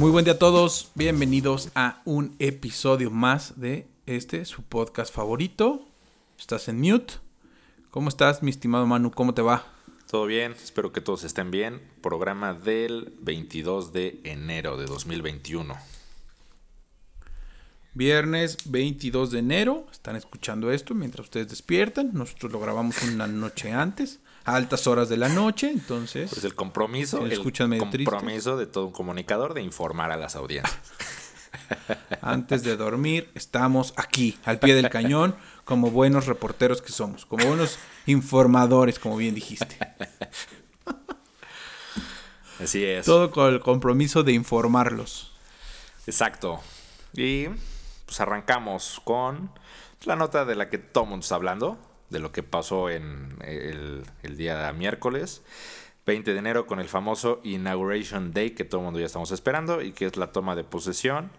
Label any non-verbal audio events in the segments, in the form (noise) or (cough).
Muy buen día a todos, bienvenidos a un episodio más de este, su podcast favorito. Estás en mute. ¿Cómo estás, mi estimado Manu? ¿Cómo te va? Todo bien, espero que todos estén bien. Programa del 22 de enero de 2021. Viernes 22 de enero, están escuchando esto mientras ustedes despiertan. Nosotros lo grabamos una noche antes, a altas horas de la noche, entonces. Pues el compromiso, el compromiso de todo un comunicador de informar a las audiencias. (laughs) Antes de dormir, estamos aquí, al pie del cañón, como buenos reporteros que somos, como buenos informadores, como bien dijiste. (laughs) Así es. Todo con el compromiso de informarlos. Exacto. Y pues arrancamos con la nota de la que todo el mundo está hablando, de lo que pasó en el, el día miércoles. 20 de enero con el famoso Inauguration Day que todo el mundo ya estamos esperando y que es la toma de posesión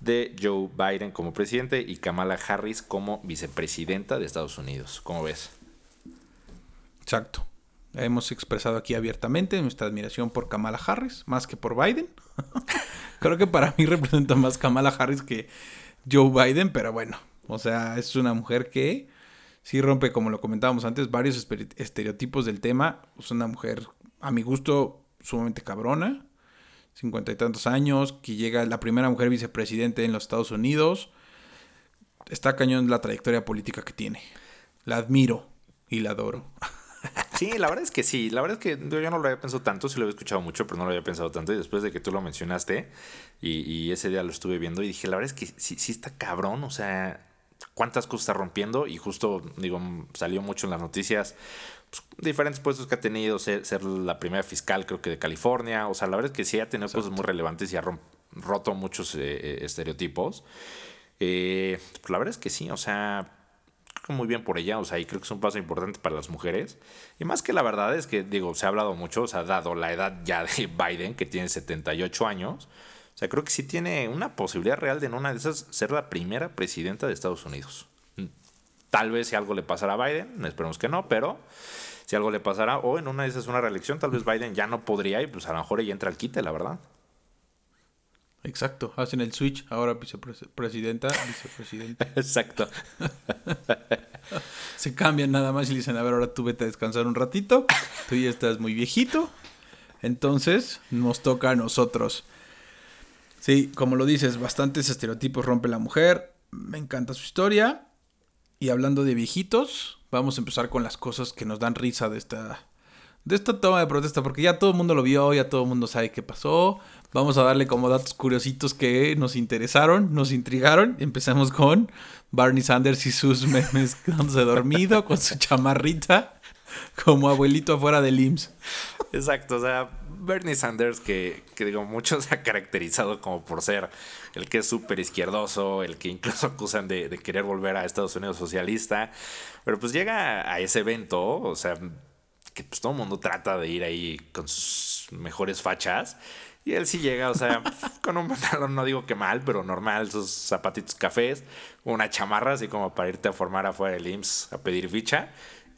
de Joe Biden como presidente y Kamala Harris como vicepresidenta de Estados Unidos. ¿Cómo ves? Exacto. Hemos expresado aquí abiertamente nuestra admiración por Kamala Harris, más que por Biden. (laughs) Creo que para mí representa más Kamala Harris que Joe Biden, pero bueno, o sea, es una mujer que sí rompe, como lo comentábamos antes, varios estereotipos del tema. Es una mujer, a mi gusto, sumamente cabrona, cincuenta y tantos años, que llega la primera mujer vicepresidente en los Estados Unidos. Está cañón la trayectoria política que tiene. La admiro y la adoro. (laughs) Sí, la verdad es que sí. La verdad es que yo no lo había pensado tanto, sí lo había escuchado mucho, pero no lo había pensado tanto. Y después de que tú lo mencionaste, y, ese día lo estuve viendo, y dije, la verdad es que sí, sí está cabrón. O sea, cuántas cosas está rompiendo. Y justo, digo, salió mucho en las noticias. Pues, diferentes puestos que ha tenido, ser, la primera fiscal, creo que de California. O sea, la verdad es que sí ha tenido cosas muy relevantes y ha roto muchos eh, eh, estereotipos. Eh, pues, la verdad es que sí, o sea, muy bien por ella, o sea, y creo que es un paso importante para las mujeres. Y más que la verdad es que, digo, se ha hablado mucho, o sea, dado la edad ya de (laughs) Biden, que tiene 78 años, o sea, creo que sí tiene una posibilidad real de en una de esas ser la primera presidenta de Estados Unidos. Tal vez si algo le pasara a Biden, esperemos que no, pero si algo le pasara, o en una de esas una reelección, tal vez Biden ya no podría y pues a lo mejor ella entra al quite, la verdad. Exacto, hacen el switch, ahora vicepresidenta, vicepresidenta. (laughs) Exacto. (laughs) Se cambian nada más y le dicen, a ver, ahora tú vete a descansar un ratito, tú ya estás muy viejito, entonces nos toca a nosotros. Sí, como lo dices, bastantes estereotipos rompe la mujer, me encanta su historia, y hablando de viejitos, vamos a empezar con las cosas que nos dan risa de esta, de esta toma de protesta, porque ya todo el mundo lo vio, ya todo el mundo sabe qué pasó, Vamos a darle como datos curiositos que nos interesaron, nos intrigaron. Empezamos con Barney Sanders y sus memes (laughs) quedándose dormido con su chamarrita como abuelito afuera del IMSS. Exacto, o sea, Bernie Sanders que, que digo, mucho se ha caracterizado como por ser el que es súper izquierdoso, el que incluso (laughs) acusan de, de, querer volver a Estados Unidos socialista, pero pues llega a ese evento, o sea, que pues todo el mundo trata de ir ahí con sus mejores fachas y él sí llega, o sea, (laughs) con un pantalón, no digo que mal, pero normal, sus zapatitos cafés, una chamarra, así como para irte a formar afuera del IMSS a pedir ficha.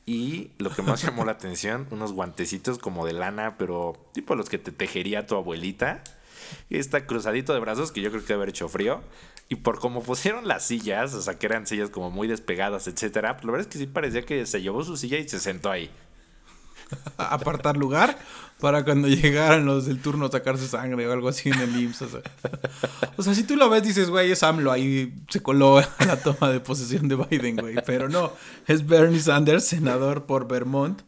Y lo que más llamó la atención, unos guantecitos como de lana, pero tipo los que te tejería tu abuelita. Está cruzadito de brazos, que yo creo que debe haber hecho frío. Y por cómo pusieron las sillas, o sea, que eran sillas como muy despegadas, etcétera, pues la verdad es que sí parecía que se llevó su silla y se sentó ahí. (laughs) apartar lugar para cuando llegaran los del turno sacarse sangre o algo así en el IMSS. O sea, si tú lo ves, dices, güey, es AMLO, ahí se coló la toma de posesión de Biden, güey. Pero no, es Bernie Sanders, senador por Vermont.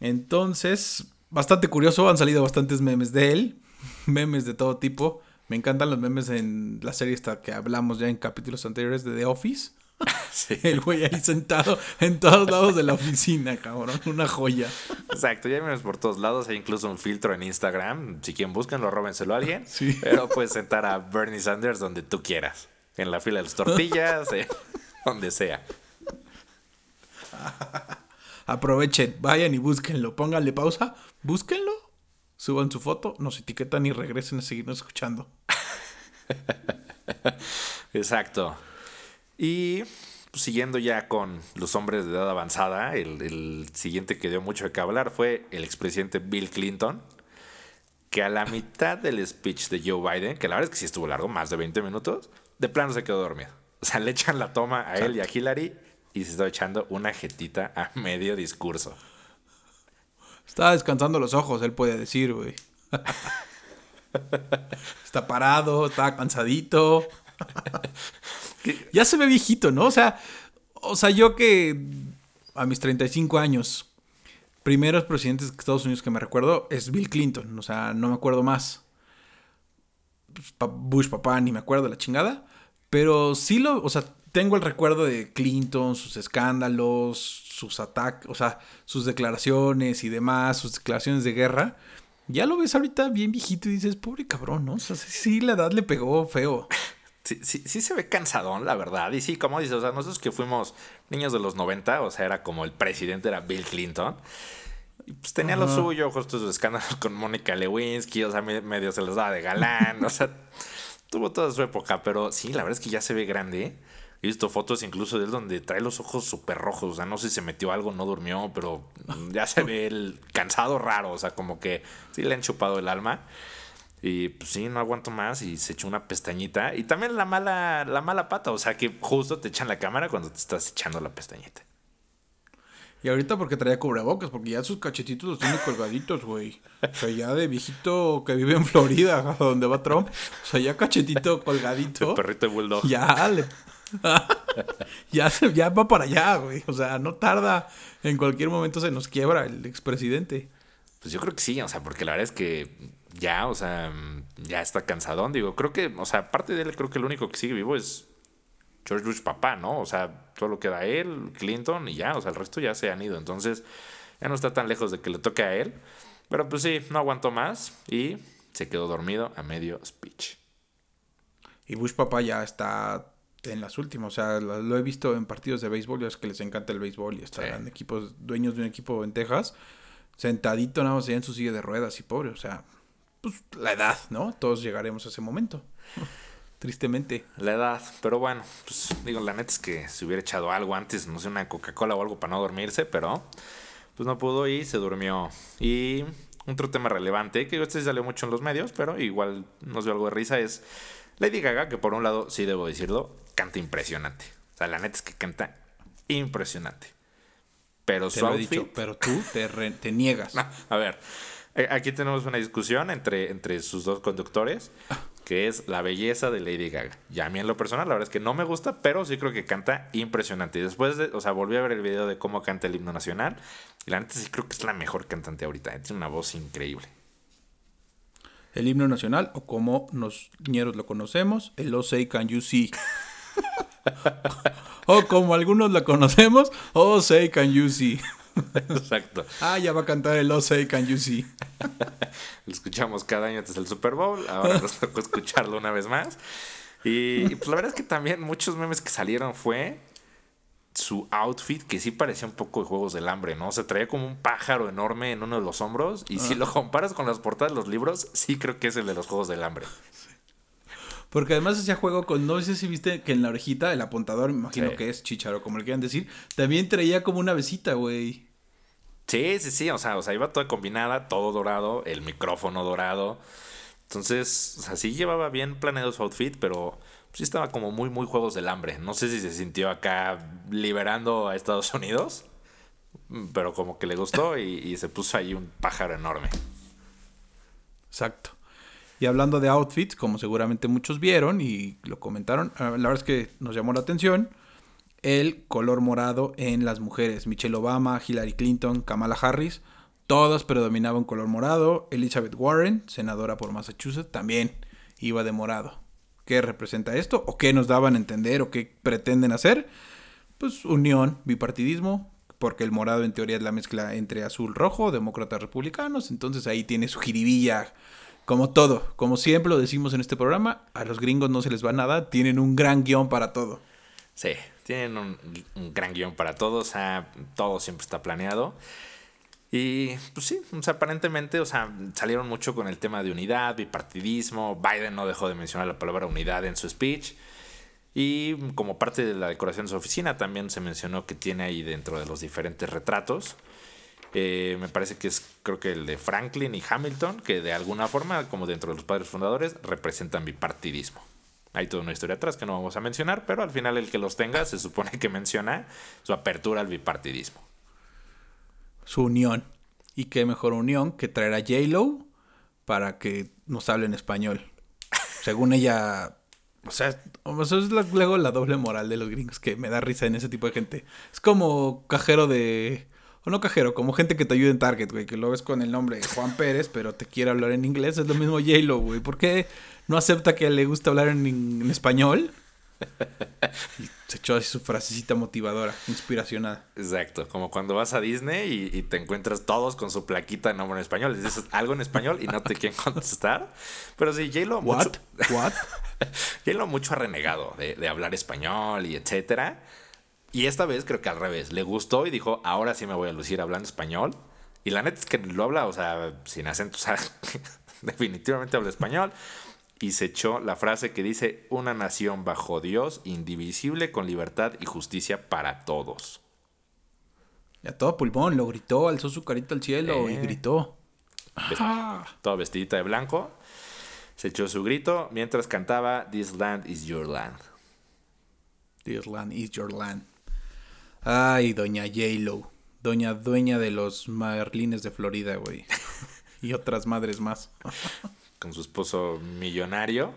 Entonces, bastante curioso, han salido bastantes memes de él, memes de todo tipo. Me encantan los memes en la serie esta que hablamos ya en capítulos anteriores de The Office. (laughs) El güey ahí sentado en todos lados de la oficina, cabrón. Una joya. Exacto, ya vemos por todos lados. Hay incluso un filtro en Instagram. Si quieren lo róbenselo a alguien. Sí. Pero puedes sentar a Bernie Sanders donde tú quieras. En la fila de las tortillas, eh, (laughs) donde sea. (laughs) Aprovechen, vayan y búsquenlo. Pónganle pausa, búsquenlo, suban su foto, nos etiquetan y regresen a seguirnos escuchando. Exacto. Y pues, siguiendo ya con los hombres de edad avanzada, el, siguiente que dio mucho de qué hablar fue el expresidente Bill Clinton, que a la mitad del speech de Joe Biden, que la verdad es que sí estuvo largo, más de 20 minutos, de plano se quedó dormido. O sea, le echan la toma a él y a Hillary y se está echando una jetita a medio discurso. Estaba descansando los ojos, él puede decir, güey. (laughs) está parado, está cansadito. (laughs) ya se ve viejito, ¿no? O sea, o sea, yo que a mis 35 años, primeros presidentes de Estados Unidos que me recuerdo es Bill Clinton, o sea, no me acuerdo más. Pues, Bush papá, ni me acuerdo la chingada. Pero sí lo, o sea, tengo el recuerdo de Clinton, sus escándalos, sus ataques, o sea, sus declaraciones y demás, sus declaraciones de guerra. Ya lo ves ahorita bien viejito y dices, pobre cabrón, ¿no? O sea, sí, la edad le pegó feo. Sí, sí, sí se ve cansadón, la verdad. Y sí, como dices, o sea, nosotros que fuimos niños de los 90, o sea, era como el presidente, era Bill Clinton. Y pues tenía lo suyo, justo sus escándalos (laughs) con Mónica Lewinsky, o sea, medio se los daba de galán, o sea, tuvo toda su época, pero sí, la verdad es que ya se ve grande. He visto fotos incluso de él donde trae los ojos súper rojos, o sea, no sé si se metió algo, no durmió, pero ya se (laughs) ve el cansado raro, o sea, como que sí le han chupado el alma. Y pues sí, no aguanto más y se echó una pestañita. Y también la mala, la mala pata, o sea que justo te echan la cámara cuando te estás echando la pestañita. Y ahorita porque traía cubrebocas, porque ya sus cachetitos los tiene colgaditos, güey. O sea, ya de viejito que vive en Florida, (laughs) donde va Trump. O sea, ya cachetito colgadito. El perrito de bulldog. Ya le... (laughs) ya, ya va para allá, güey. O sea, no tarda. En cualquier momento se nos quiebra el expresidente. Pues yo creo que sí, o sea, porque la verdad es que ya, o sea, ya está cansadón. Digo, creo que, o sea, aparte de él, creo que el único que sigue vivo es George Bush papá, ¿no? O sea, solo queda él, Clinton y ya, o sea, el resto ya se han ido. Entonces, ya no está tan lejos de que le toque a él. Pero pues sí, no aguantó más y se quedó dormido a medio speech. Y Bush papá ya está en las últimas, o sea, lo he visto en partidos de béisbol, ya es que les encanta el béisbol y están equipos, dueños de un equipo en Texas, sentadito nada más en su silla de ruedas y pobre, o sea, pues la edad, ¿no? Todos llegaremos a ese momento. (laughs) Tristemente. La edad, pero bueno, pues digo, la neta es que se hubiera echado algo antes, no sé, una Coca-Cola o algo para no dormirse, pero pues no pudo y se durmió. Y otro tema relevante, que este salió mucho en los medios, pero igual nos dio algo de risa, es Lady Gaga, que por un lado, sí debo decirlo, canta impresionante. O sea, la neta es que canta impresionante. Pero su outfit... pero tú te, te niegas. (laughs) a ver, aquí tenemos una discusión entre, entre sus dos conductores, que es la belleza de Lady Gaga. Y a mí en lo personal, la verdad es que no me gusta, pero sí creo que canta impresionante. Y después, de, o sea, volví a ver el video de cómo canta el himno nacional. Y la neta sí creo que es la mejor cantante ahorita. Tiene una voz increíble. El himno nacional, o como los ñeros lo conocemos, el O Say Can You See. (laughs) o como algunos lo conocemos, O Say Can You See. (laughs) Exacto. Ah, ya va a cantar el O Say Can You See. (laughs) Lo escuchamos cada año antes del Super Bowl. Ahora (laughs) nos tocó escucharlo una vez más. Y, pues la verdad es que también muchos memes que salieron fue su outfit que sí parecía un poco de Juegos del Hambre, ¿no? Se traía como un pájaro enorme en uno de los hombros. Y si lo comparas con las portadas de los libros, sí creo que es el de los Juegos del Hambre. Porque además hacía juego con, no sé si viste que en la orejita, el apuntador, me imagino que es chicharo, como le quieran decir, también traía como una besita, güey. Sí, sí, sí, o sea, o sea, iba toda combinada, todo dorado, el micrófono dorado. Entonces, o sea, sí llevaba bien planeado su outfit, pero sí estaba como muy, muy Juegos del Hambre. No sé si se sintió acá liberando a Estados Unidos, pero como que le gustó y, y se puso ahí un pájaro enorme. Exacto. Y hablando de outfits, como seguramente muchos vieron y lo comentaron, ah, la verdad es que nos llamó la atención el color morado en las mujeres. Michelle Obama, Hillary Clinton, Kamala Harris, todas predominaban color morado. Elizabeth Warren, senadora por Massachusetts, también iba de morado. ¿Qué representa esto? ¿O qué nos daban a entender? ¿O qué pretenden hacer? Pues unión, bipartidismo, porque el morado en teoría es la mezcla entre azul rojo, demócratas republicanos, entonces ahí tiene su jiribilla como todo, como siempre lo decimos en este programa, a los gringos no se les va nada, tienen un gran guion para todo. Sí, tienen un, gran guion para todo, o sea, todo siempre está planeado. Y pues sí, o sea, aparentemente, o sea, salieron mucho con el tema de unidad, bipartidismo. Biden no dejó de mencionar la palabra unidad en su speech. Y como parte de la decoración de su oficina, también se mencionó que tiene ahí dentro de los diferentes retratos Eh, me parece que es, creo que el de Franklin y Hamilton, que de alguna forma, como dentro de los padres fundadores, representan bipartidismo. Hay toda una historia atrás que no vamos a mencionar, pero al final el que los tenga se supone que menciona su apertura al bipartidismo. Su unión. Y qué mejor unión que traer a J-Lo para que nos hable en español. Según ella, o sea, eso es luego la doble moral de los gringos que me da risa en ese tipo de gente. Es como cajero de o no cajero, como gente que te ayuda en Target, güey, que lo ves con el nombre Juan Pérez, pero te quiere hablar en inglés. Es lo mismo J-Lo, güey. ¿Por qué no acepta que le gusta hablar en, español? (laughs) Y se echó así su frasecita motivadora, inspiracional. Exacto, como cuando vas a Disney y, te encuentras todos con su plaquita de nombre en español. Les dices algo en español y no te quieren (laughs) contestar. Pero sí, J-Lo mucho... ¿What? (laughs) J-Lo mucho ha renegado de, de hablar español y etcétera. Y esta vez creo que al revés, le gustó y dijo, ahora sí me voy a lucir hablando español. Y la neta es que lo habla, o sea, sin acento, (laughs) o sea, definitivamente habla español. Y se echó la frase que dice, una nación bajo Dios, indivisible, con libertad y justicia para todos. Ya todo pulmón, lo gritó, alzó su carita al cielo y eh. gritó. Toda vestidita de blanco. Se echó su grito mientras cantaba This land is your land. This land is your land. Ay, doña J-Lo. Doña dueña de los Marlines de Florida, güey. (laughs) y otras madres más. (laughs) Con su esposo millonario.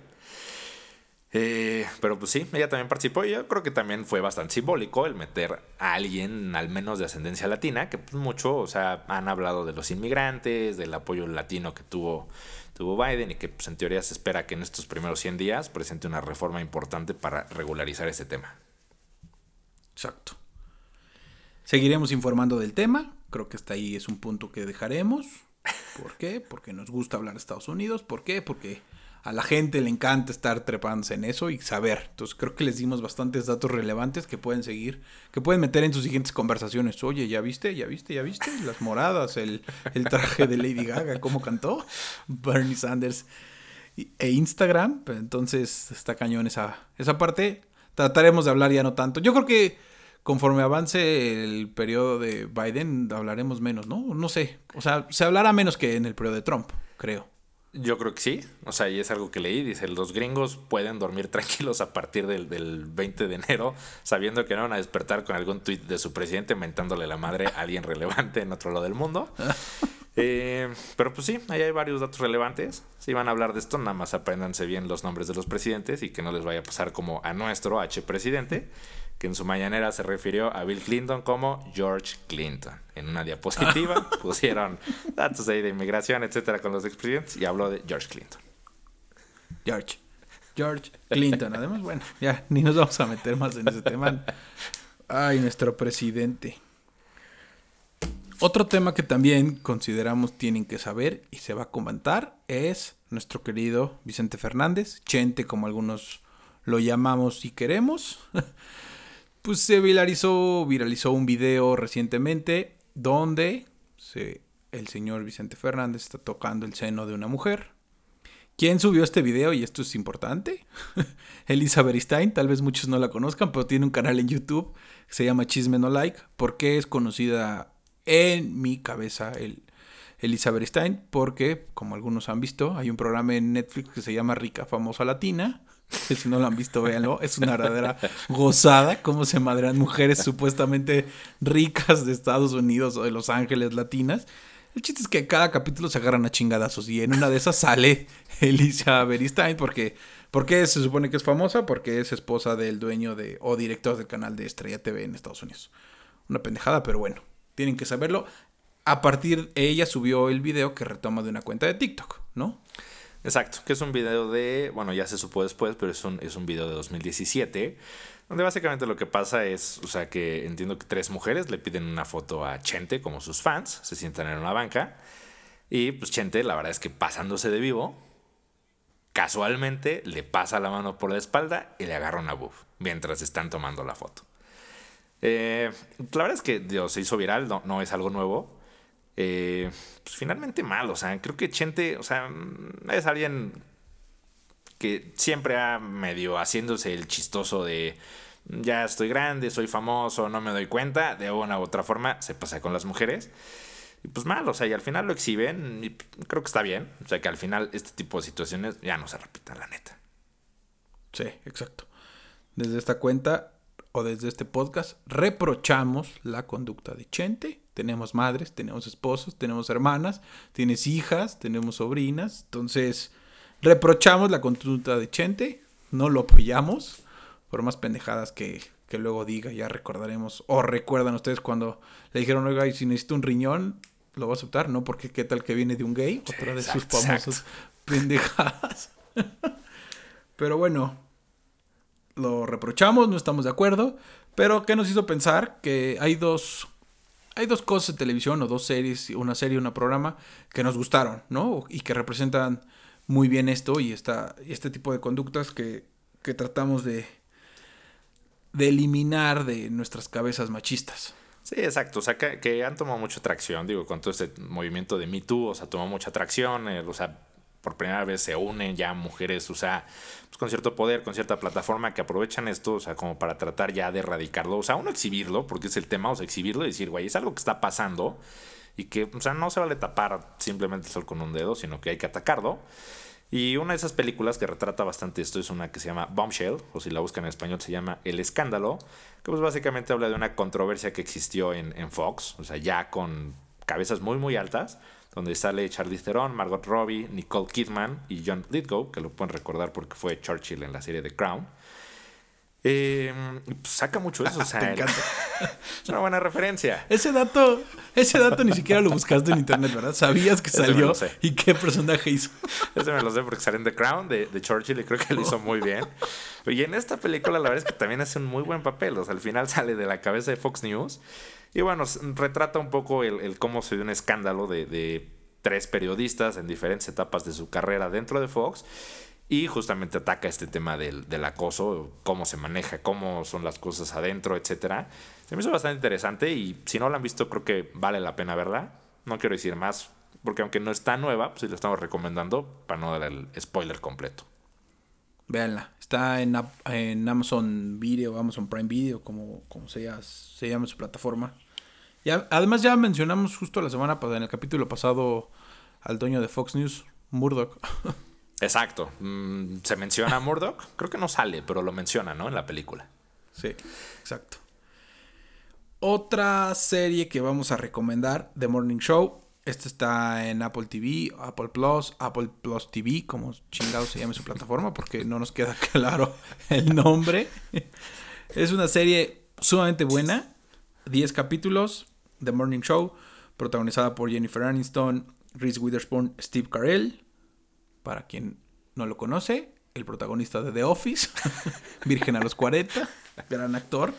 Eh, pero pues sí, ella también participó y yo creo que también fue bastante simbólico el meter a alguien, al menos de ascendencia latina, que pues mucho, o sea, han hablado de los inmigrantes, del apoyo latino que tuvo, tuvo Biden y que pues en teoría se espera que en estos primeros 100 días presente una reforma importante para regularizar ese tema. Exacto. Seguiremos informando del tema. Creo que hasta ahí es un punto que dejaremos. ¿Por qué? Porque nos gusta hablar de Estados Unidos. ¿Por qué? Porque a la gente le encanta estar trepándose en eso y saber. Entonces creo que les dimos bastantes datos relevantes que pueden seguir, que pueden meter en sus siguientes conversaciones. Oye, ¿ya viste? ¿Ya viste? ¿Ya viste? Las moradas, el, traje de Lady Gaga, cómo cantó Bernie Sanders e Instagram. Entonces está cañón esa, esa parte. Trataremos de hablar ya no tanto. Yo creo que conforme avance el periodo de Biden, hablaremos menos, ¿no? No sé. O sea, se hablará menos que en el periodo de Trump, creo. Yo creo que sí. O sea, y es algo que leí. Dice, los gringos pueden dormir (laughs) tranquilos a partir del, del 20 de enero, sabiendo que no van a despertar con algún tuit de su presidente mentándole la madre a alguien relevante en otro lado del mundo. (laughs) Eh, pero pues sí, ahí hay varios datos relevantes. Si van a hablar de esto, nada más apréndanse bien los nombres de los presidentes y que no les vaya a pasar como a nuestro H presidente que en su mañanera se refirió a Bill Clinton como George Clinton. En una diapositiva (laughs) pusieron datos ahí de inmigración, etcétera, con los expresidentes y habló de George Clinton. George. George Clinton. Además, bueno, ya ni nos vamos a meter más en ese tema. Ay, nuestro presidente. Otro tema que también consideramos tienen que saber y se va a comentar es nuestro querido Vicente Fernández, Chente como algunos lo llamamos y queremos. (laughs) pues se viralizó, viralizó un video recientemente donde el señor Vicente Fernández está tocando el seno de una mujer. ¿Quién subió este video? Y esto es importante. (laughs) Elisa Beristain, tal vez muchos no la conozcan, pero tiene un canal en YouTube que se llama Chisme No Like. ¿Por qué es conocida en mi cabeza el Elisa Beristain? Porque, como algunos han visto, hay un programa en Netflix que se llama Rica Famosa Latina (laughs) si no lo han visto, véanlo. Es una verdadera gozada cómo se madrean mujeres supuestamente ricas de Estados Unidos o de Los Ángeles latinas. El chiste es que cada capítulo se agarran a chingadazos y en una de esas sale (laughs) Elisa Beristain porque, porque se supone que es famosa porque es esposa del dueño de o director del canal de Estrella TV en Estados Unidos. Una pendejada, pero bueno, tienen que saberlo. A partir de ella subió el video que retoma de una cuenta de TikTok, ¿no? Exacto, que es un video de, bueno, ya se supo después, pero es un, es un video de 2017, donde básicamente lo que pasa es, o sea, que entiendo que tres mujeres le piden una foto a Chente como sus fans, se sientan en una banca, y pues Chente, la verdad es que pasándose de vivo, casualmente le pasa la mano por la espalda y le agarra una buff mientras están tomando la foto. Eh, la verdad es que Dios, se hizo viral, no, no es algo nuevo. Eh, pues finalmente mal. O sea, creo que Chente, o sea, es alguien que siempre ha medio haciéndose el chistoso de ya estoy grande, soy famoso, no me doy cuenta. De una u otra forma se pasa con las mujeres. Y pues mal, o sea, y al final lo exhiben y creo que está bien. O sea, que al final este tipo de situaciones ya no se repitan, la neta. Sí, exacto. Desde esta cuenta o desde este podcast reprochamos la conducta de Chente. Tenemos madres, tenemos esposos, tenemos hermanas, tienes hijas, tenemos sobrinas. Entonces, reprochamos la conducta de Chente, no lo apoyamos, por más pendejadas que, que luego diga, ya recordaremos. O recuerdan ustedes cuando le dijeron, oiga, y si necesito un riñón, lo va a aceptar, ¿no? Porque qué tal que viene de un gay, otra de sus famosos pendejadas. (laughs) Pero bueno, lo reprochamos, no estamos de acuerdo. Pero ¿qué nos hizo pensar? Que hay dos, hay dos cosas en televisión, o dos series, una serie un programa, que nos gustaron, ¿no? Y que representan muy bien esto y esta, este tipo de conductas que, que tratamos de, de eliminar de nuestras cabezas machistas. Sí, exacto. O sea, que, han tomado mucha atracción, digo, con todo este movimiento de Me Too, o sea, tomó mucha atracción, eh, o sea, por primera vez se unen ya mujeres, o sea, pues con cierto poder, con cierta plataforma que aprovechan esto, o sea, como para tratar ya de erradicarlo, o sea, uno exhibirlo, porque es el tema, o sea, exhibirlo y decir, güey, es algo que está pasando y que, o sea, no se vale tapar simplemente el sol con un dedo, sino que hay que atacarlo. Y una de esas películas que retrata bastante esto es una que se llama Bombshell, o si la buscan en español se llama El Escándalo, que pues básicamente habla de una controversia que existió en, en Fox, o sea, ya con cabezas muy muy altas, donde sale Charlize Theron, Margot Robbie, Nicole Kidman y John Lithgow, que lo pueden recordar porque fue Churchill en la serie The Crown. Eh, pues saca mucho eso, o sea, (laughs) es una buena referencia. Ese dato, ese dato ni siquiera lo buscaste en internet, ¿verdad? Sabías que salió y qué personaje hizo. Ese me lo sé porque sale en The Crown de, de Churchill y creo que lo hizo muy bien. Y en esta película la verdad es que también hace un muy buen papel, o sea, al final sale de la cabeza de Fox News y bueno, retrata un poco el, cómo se dio un escándalo de, de tres periodistas en diferentes etapas de su carrera dentro de Fox y justamente ataca este tema del, del, acoso, cómo se maneja, cómo son las cosas adentro, etcétera. Se me hizo bastante interesante y si no la han visto creo que vale la pena verla. No quiero decir más, porque aunque no está nueva, pues sí la estamos recomendando para no dar el spoiler completo. Véanla, está en, en Amazon Video, Amazon Prime Video, como, como se, llama, se llama su plataforma. Además ya mencionamos justo la semana pasada, en el capítulo pasado, al dueño de Fox News, Murdoch. (laughs) Exacto. Mm, se menciona a Murdoch. (laughs) Creo que no sale, pero lo menciona, ¿no? En la película. Sí, exacto. Otra serie que vamos a recomendar, The Morning Show. Esta está en Apple TV, Apple Plus, Apple Plus TV, como chingado se llame su plataforma, porque no nos queda (laughs) claro el nombre. Es una serie sumamente buena. 10 capítulos, The Morning Show, protagonizada por Jennifer Aniston, Reese Witherspoon, Steve Carell para quien no lo conoce, el protagonista de The Office, (laughs) Virgen a los 40, gran actor,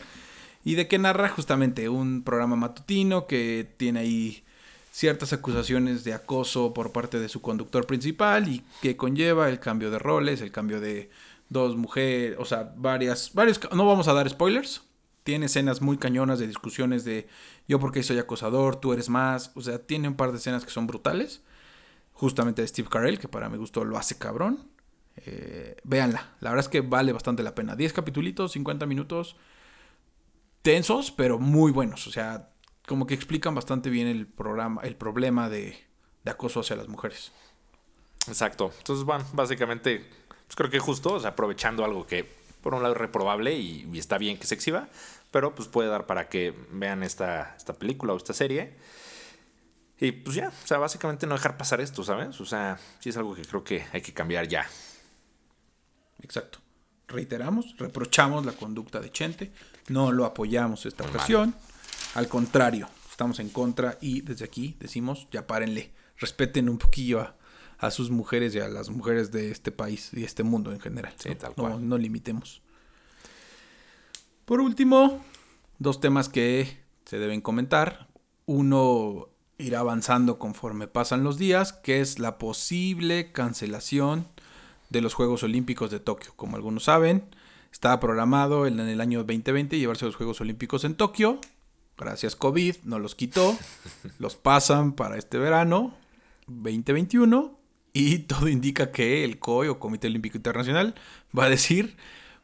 y de que narra justamente un programa matutino que tiene ahí ciertas acusaciones de acoso por parte de su conductor principal y que conlleva el cambio de roles, el cambio de dos mujeres, o sea, varias, varios, no vamos a dar spoilers, tiene escenas muy cañonas de discusiones de yo porque soy acosador, tú eres más, o sea, tiene un par de escenas que son brutales justamente de Steve Carell, que para mi gusto lo hace cabrón. Eh, véanla, la verdad es que vale bastante la pena. 10 capítulos, 50 minutos, tensos, pero muy buenos. O sea, como que explican bastante bien el, programa, el problema de, acoso hacia las mujeres. Exacto. Entonces, bueno, básicamente, pues creo que justo, o sea, aprovechando algo que por un lado es reprobable y, está bien que se exhiba, pero pues puede dar para que vean esta, esta película o esta serie. Y pues ya, o sea, básicamente no dejar pasar esto, ¿sabes? O sea, sí es algo que creo que hay que cambiar ya. Exacto. Reiteramos, reprochamos la conducta de Chente, no lo apoyamos esta ocasión. Al contrario, estamos en contra y desde aquí decimos, ya párenle, respeten un poquillo a, a sus mujeres y a las mujeres de este país y este mundo en general. Sí, tal cual. No, no limitemos. Por último, dos temas que se deben comentar. Uno irá avanzando conforme pasan los días, que es la posible cancelación de los Juegos Olímpicos de Tokio. Como algunos saben, estaba programado en el año 2020 llevarse los Juegos Olímpicos en Tokio. Gracias COVID, no los quitó. (laughs) Los pasan para este verano 2021 y todo indica que el COI o Comité Olímpico Internacional va a decir,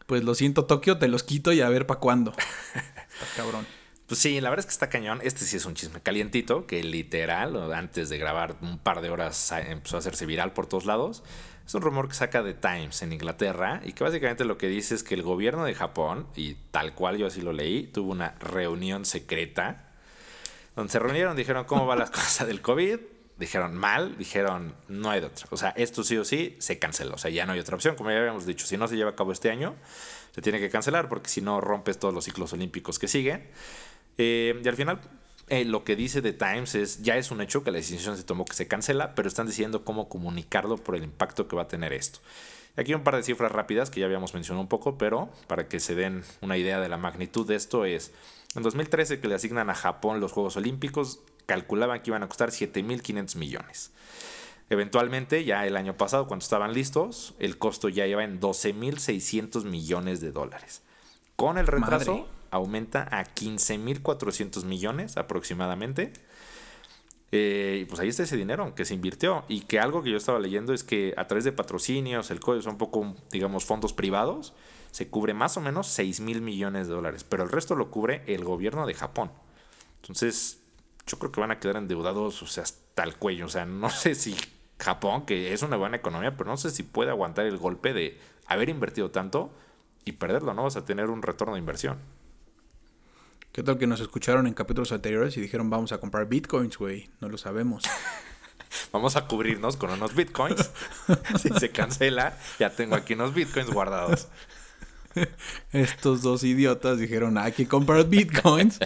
pues lo siento Tokio, te los quito y a ver para cuándo. (laughs) cabrón. Pues sí, la verdad es que está cañón. Este sí es un chisme calientito, que literal, antes de grabar un par de horas, empezó a hacerse viral por todos lados. Es un rumor que saca de Times en Inglaterra y que básicamente lo que dice es que el gobierno de Japón, y tal cual yo así lo leí, tuvo una reunión secreta donde se reunieron, dijeron cómo va la (laughs) cosa del COVID, dijeron mal, dijeron no hay de otra. O sea, esto sí o sí se canceló. O sea, ya no hay otra opción. Como ya habíamos dicho, si no se lleva a cabo este año, se tiene que cancelar porque si no rompes todos los ciclos olímpicos que siguen. Eh, y al final, eh, lo que dice The Times es, ya es un hecho que la decisión se tomó que se cancela, pero están diciendo cómo comunicarlo por el impacto que va a tener esto. Aquí un par de cifras rápidas que ya habíamos mencionado un poco, pero para que se den una idea de la magnitud de esto es, en 2013 que le asignan a Japón los Juegos Olímpicos, calculaban que iban a costar 7.500 millones. Eventualmente, ya el año pasado, cuando estaban listos, el costo ya iba en 12.600 millones de dólares. Con el retraso, aumenta a 15.400 millones aproximadamente. Eh, y pues ahí está ese dinero que se invirtió. Y que algo que yo estaba leyendo es que a través de patrocinios, el código son un poco, digamos, fondos privados, se cubre más o menos 6 mil millones de dólares. Pero el resto lo cubre el gobierno de Japón. Entonces, yo creo que van a quedar endeudados, o sea, hasta el cuello. O sea, no sé si Japón, que es una buena economía, pero no sé si puede aguantar el golpe de haber invertido tanto y perderlo, ¿no? Vas a tener un retorno de inversión. ¿Qué tal que nos escucharon en capítulos anteriores y dijeron vamos a comprar bitcoins, güey? No lo sabemos. (laughs) vamos a cubrirnos con unos bitcoins. (laughs) si se cancela, ya tengo aquí unos bitcoins guardados. (laughs) Estos dos idiotas dijeron hay que comprar bitcoins.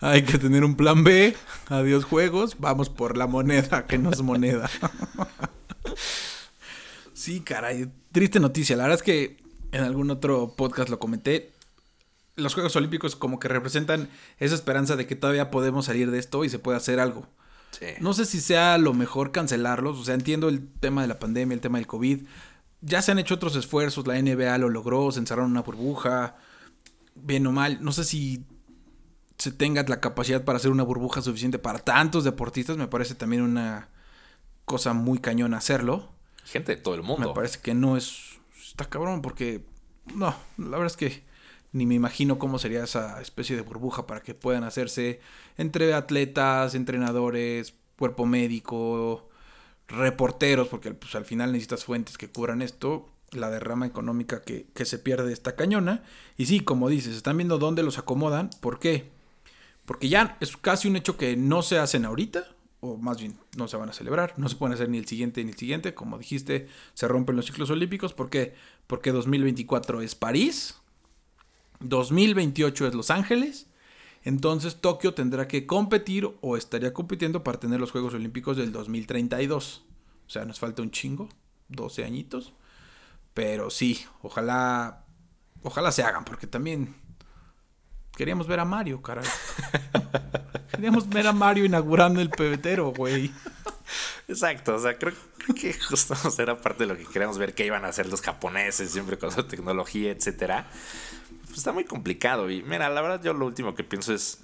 hay que tener un plan B. Adiós juegos. Vamos por la moneda, que no es moneda. sí, caray. Triste noticia. La verdad es que en algún otro podcast lo comenté los Juegos Olímpicos como que representan esa esperanza de que todavía podemos salir de esto y se puede hacer algo. No sé si sea lo mejor cancelarlos, o sea, entiendo el tema de la pandemia, el tema del COVID. Ya se han hecho otros esfuerzos, la NBA lo logró, se encerraron una burbuja, bien o mal. No sé si se tenga la capacidad para hacer una burbuja suficiente para tantos deportistas, me parece también una cosa muy cañón hacerlo. Gente de todo el mundo. Me parece que no es... Está cabrón porque... No, la verdad es que ni me imagino cómo sería esa especie de burbuja para que puedan hacerse entre atletas, entrenadores, cuerpo médico, reporteros, porque pues, al final necesitas fuentes que cubran esto, la derrama económica que, que se pierde esta cañona. Y sí, como dices, están viendo dónde los acomodan. ¿Por qué? Porque ya es casi un hecho que no se hacen ahorita, o más bien no se van a celebrar, no se pueden hacer ni el siguiente ni el siguiente, como dijiste, se rompen los ciclos olímpicos, ¿por qué? Porque 2024 es París, 2028 es Los Ángeles. Entonces Tokio tendrá que competir o estaría compitiendo para tener los Juegos Olímpicos del 2032. O sea, nos falta un chingo, 12 añitos. Pero sí, ojalá, ojalá se hagan, porque también queríamos ver a Mario, caray. (laughs) queríamos ver a Mario inaugurando el pebetero, güey. Exacto, o sea, creo, que justo (laughs) era parte de lo que queríamos ver que iban a hacer los japoneses, siempre con su tecnología, etcétera pues está muy complicado. Y mira, la verdad yo lo último que pienso es,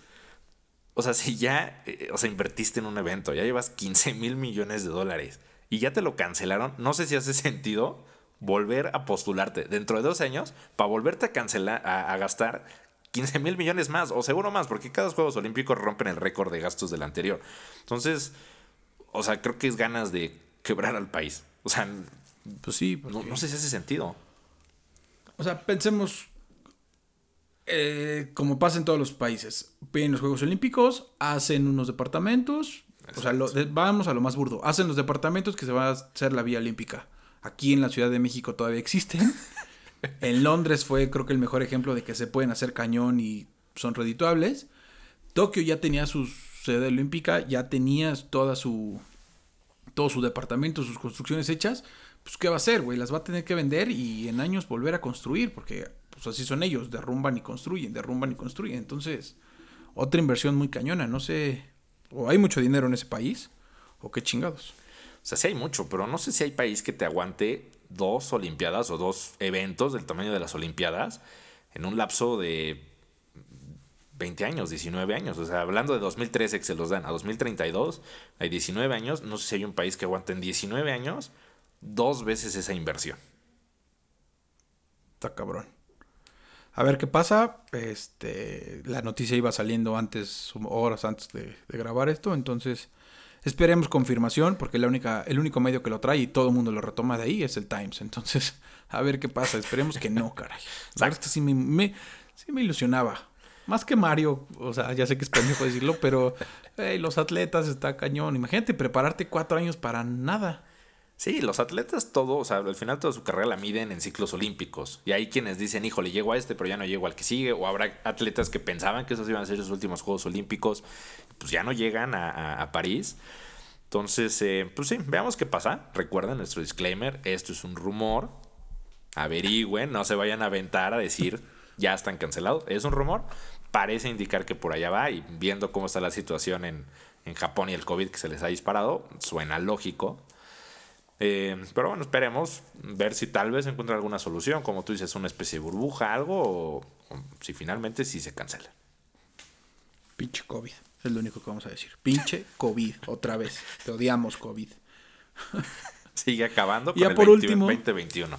o sea, si ya, eh, o sea, invertiste en un evento, ya llevas 15 mil millones de dólares y ya te lo cancelaron, no sé si hace sentido volver a postularte dentro de dos años para volverte a cancelar, a, gastar 15 mil millones más, o seguro más, porque cada Juegos Olímpicos rompen el récord de gastos del anterior. Entonces, o sea, creo que es ganas de quebrar al país. O sea, pues sí, no, no sé si hace sentido. O sea, pensemos eh, como pasa en todos los países, piden los Juegos Olímpicos, hacen unos departamentos, o sea, vamos a lo más burdo, hacen los departamentos que se va a hacer la vía olímpica. Aquí en la Ciudad de México todavía existen. (laughs) en Londres fue creo que el mejor ejemplo de que se pueden hacer cañón y son redituables. Tokio ya tenía su sede olímpica, ya tenía toda su todo su departamento, sus construcciones hechas. Pues qué va a hacer, güey, las va a tener que vender y en años volver a construir porque pues así son ellos, derrumban y construyen, derrumban y construyen. Entonces, otra inversión muy cañona, no sé, o hay mucho dinero en ese país, o qué chingados. O sea, sí hay mucho, pero no sé si hay país que te aguante dos Olimpiadas o dos eventos del tamaño de las Olimpiadas en un lapso de 20 años, 19 años. O sea, hablando de 2013 que se los dan a 2032, hay 19 años. No sé si hay un país que aguante en 19 años dos veces esa inversión. Está cabrón. A ver qué pasa. Este, la noticia iba saliendo antes, horas antes de, grabar esto. Entonces, esperemos confirmación, porque la única, el único medio que lo trae y todo el mundo lo retoma de ahí es el Times. Entonces, (laughs) a ver qué pasa. Esperemos que no, (laughs) caray. La verdad es que sí me, sí me ilusionaba. Más que Mario, o sea, ya sé que es pendejo decirlo, pero los atletas está cañón. Imagínate prepararte cuatro años para nada. Sí, los atletas todo, o sea, al final toda su carrera la miden en ciclos olímpicos. Y hay quienes dicen, híjole, llego a este, pero ya no llego al que sigue. O habrá atletas que pensaban que esos iban a ser sus últimos Juegos Olímpicos, pues ya no llegan a, París. Entonces, eh, pues sí, veamos qué pasa. Recuerden nuestro disclaimer, esto es un rumor. Averigüen, no se vayan a aventar a decir, (laughs) ya están cancelados. Es un rumor, parece indicar que por allá va. Y viendo cómo está la situación en, en Japón y el COVID que se les ha disparado, suena lógico eh, pero bueno, esperemos ver si tal vez encuentra alguna solución, como tú dices, una especie de burbuja, algo, o, si finalmente sí se cancela. Pinche COVID, es lo único que vamos a decir. Pinche COVID, otra vez. Te odiamos, COVID. (laughs) Sigue acabando con el por último, 2021.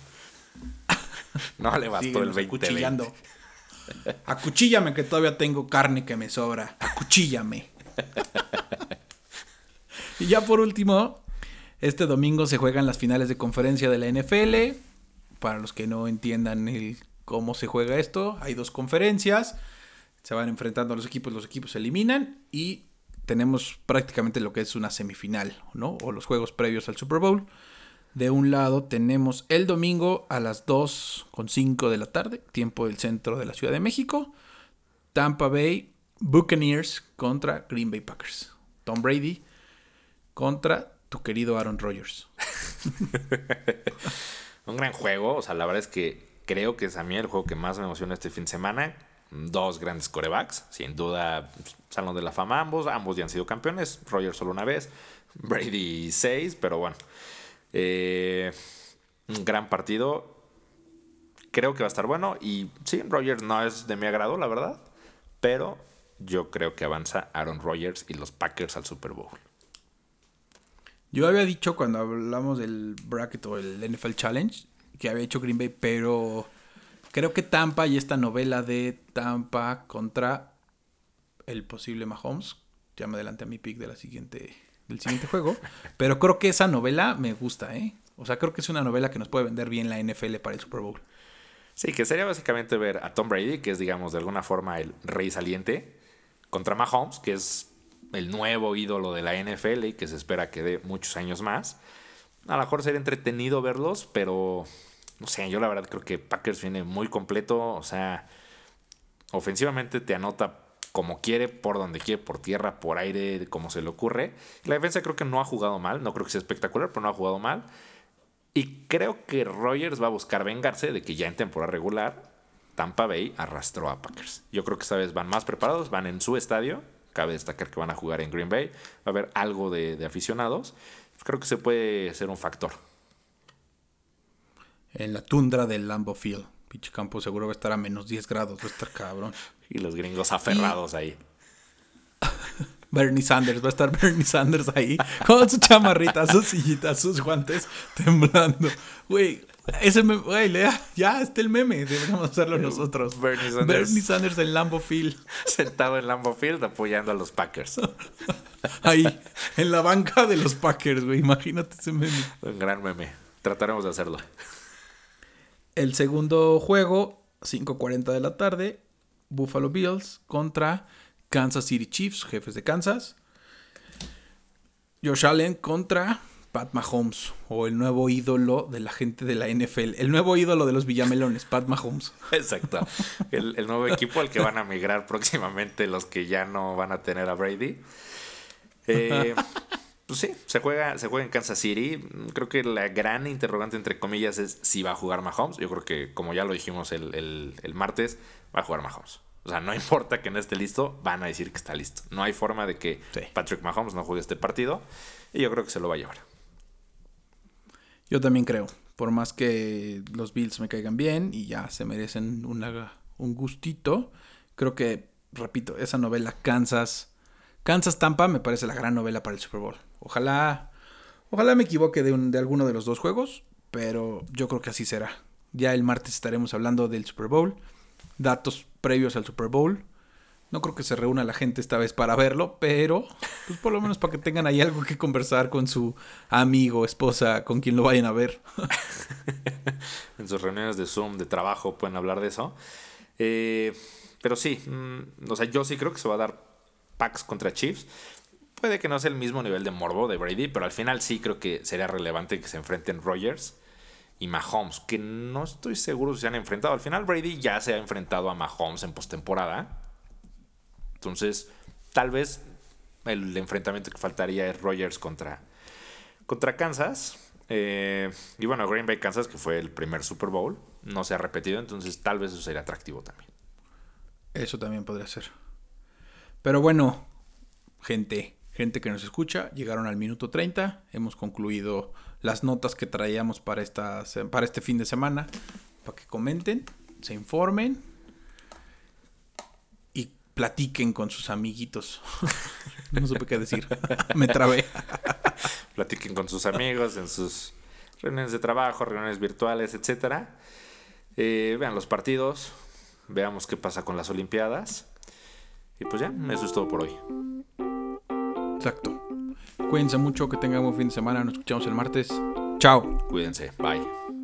No le bastó el 2020. Acuchillando. Acuchíllame que todavía tengo carne que me sobra. Acuchíllame. (laughs) y ya por último, este domingo se juegan las finales de conferencia de la NFL. Para los que no entiendan cómo se juega esto, hay dos conferencias. Se van enfrentando a los equipos, los equipos se eliminan y tenemos prácticamente lo que es una semifinal, ¿no? O los juegos previos al Super Bowl. De un lado tenemos el domingo a las 2.5 de la tarde, tiempo del centro de la Ciudad de México. Tampa Bay Buccaneers contra Green Bay Packers. Tom Brady contra tu querido Aaron Rodgers. (laughs) un gran juego, o sea, la verdad es que creo que es a mí el juego que más me emociona este fin de semana. Dos grandes corebacks, sin duda, salón de la fama ambos, ambos ya han sido campeones, Rodgers solo una vez, Brady seis, pero bueno. Eh, un gran partido. Creo que va a estar bueno. Y sí, Rodgers no es de mi agrado, la verdad. Pero yo creo que avanza Aaron Rodgers y los Packers al Super Bowl. Yo había dicho cuando hablamos del bracket o el NFL Challenge que había hecho Green Bay, pero creo que Tampa y esta novela de Tampa contra el posible Mahomes, ya me adelanté a mi pick de la siguiente, del siguiente juego, (laughs) pero creo que esa novela me gusta, ¿eh? O sea, creo que es una novela que nos puede vender bien la NFL para el Super Bowl. Sí, que sería básicamente ver a Tom Brady, que es, digamos, de alguna forma el rey saliente, contra Mahomes, que es el nuevo ídolo de la NFL y que se espera que dé muchos años más. A lo mejor sería entretenido verlos, pero no sé, yo la verdad creo que Packers viene muy completo, o sea, ofensivamente te anota como quiere, por donde quiere, por tierra, por aire, como se le ocurre. La defensa creo que no ha jugado mal, no creo que sea espectacular, pero no ha jugado mal. Y creo que Rogers va a buscar vengarse de que ya en temporada regular Tampa Bay arrastró a Packers. Yo creo que esta vez van más preparados, van en su estadio cabe destacar que van a jugar en Green Bay, va a haber algo de, aficionados, creo que se puede ser un factor. En la tundra del Lambo Field, pinche campo seguro va a estar a menos 10 grados, va a estar cabrón. (laughs) Y los gringos aferrados ahí. (laughs) Bernie Sanders, va a estar (laughs) Bernie Sanders ahí con su chamarrita, sus sillitas, sus guantes, temblando. Güey, ese meme, güey, lea, ya está el meme, deberíamos hacerlo nosotros. Bernie Sanders. Bernie Sanders en Lambo Field. (laughs) Sentado en Lambo Field apoyando a los Packers. (laughs) Ahí, en la banca de los Packers, güey, imagínate ese meme. Un gran meme, trataremos de hacerlo. El segundo juego, 5.40 de la tarde, Buffalo Bills contra Kansas City Chiefs, jefes de Kansas. Josh Allen contra Pat Mahomes o el nuevo ídolo de la gente de la NFL, el nuevo ídolo de los Villamelones, Pat Mahomes. (laughs) Exacto. El, nuevo equipo al que van a migrar próximamente los que ya no van a tener a Brady. Eh, (laughs) pues sí, se juega, se juega en Kansas City. Creo que la gran interrogante, entre comillas, es si va a jugar Mahomes. Yo creo que, como ya lo dijimos el, martes, va a jugar Mahomes. O sea, no (laughs) importa que no esté listo, van a decir que está listo. No hay forma de que Patrick Mahomes no juegue este partido. Y yo creo que se lo va a llevar. Yo también creo. Por más que los Bills me caigan bien y ya se merecen un gustito, creo que, repito, esa novela Kansas, Kansas Tampa me parece la gran novela para el Super Bowl. Ojalá, ojalá me equivoque de, de alguno de los dos juegos, pero yo creo que así será. Ya el martes estaremos hablando del Super Bowl. datos previos al Super Bowl. No creo que se reúna la gente esta vez para verlo, pero pues por lo menos para que tengan ahí algo que conversar con su amigo, esposa, con quien lo vayan a ver. (laughs) en sus reuniones de Zoom, de trabajo, pueden hablar de eso. Eh, pero sí, mm, o sea, yo sí creo que se va a dar Packs contra Chiefs. Puede que no sea el mismo nivel de morbo de Brady, pero al final sí creo que sería relevante que se enfrenten Rogers y Mahomes, que no estoy seguro si se han enfrentado. Al final Brady ya se ha enfrentado a Mahomes en postemporada. Entonces, tal vez el enfrentamiento que faltaría es Rogers contra, contra Kansas. Eh, y bueno, Green Bay Kansas, que fue el primer Super Bowl, no se ha repetido, entonces tal vez eso sería atractivo también. Eso también podría ser. Pero bueno, gente, gente que nos escucha, llegaron al minuto 30, hemos concluido las notas que traíamos para, esta, para este fin de semana, para que comenten, se informen platiquen con sus amiguitos. (laughs) no supe qué decir, me trabé. platiquen con sus amigos en sus reuniones de trabajo, reuniones virtuales, etc. Eh, vean los partidos, veamos qué pasa con las Olimpiadas. Y pues ya, eso es todo por hoy. Exacto. Cuídense mucho, que tengan un fin de semana. Nos escuchamos el martes. Chao. Cuídense. Bye.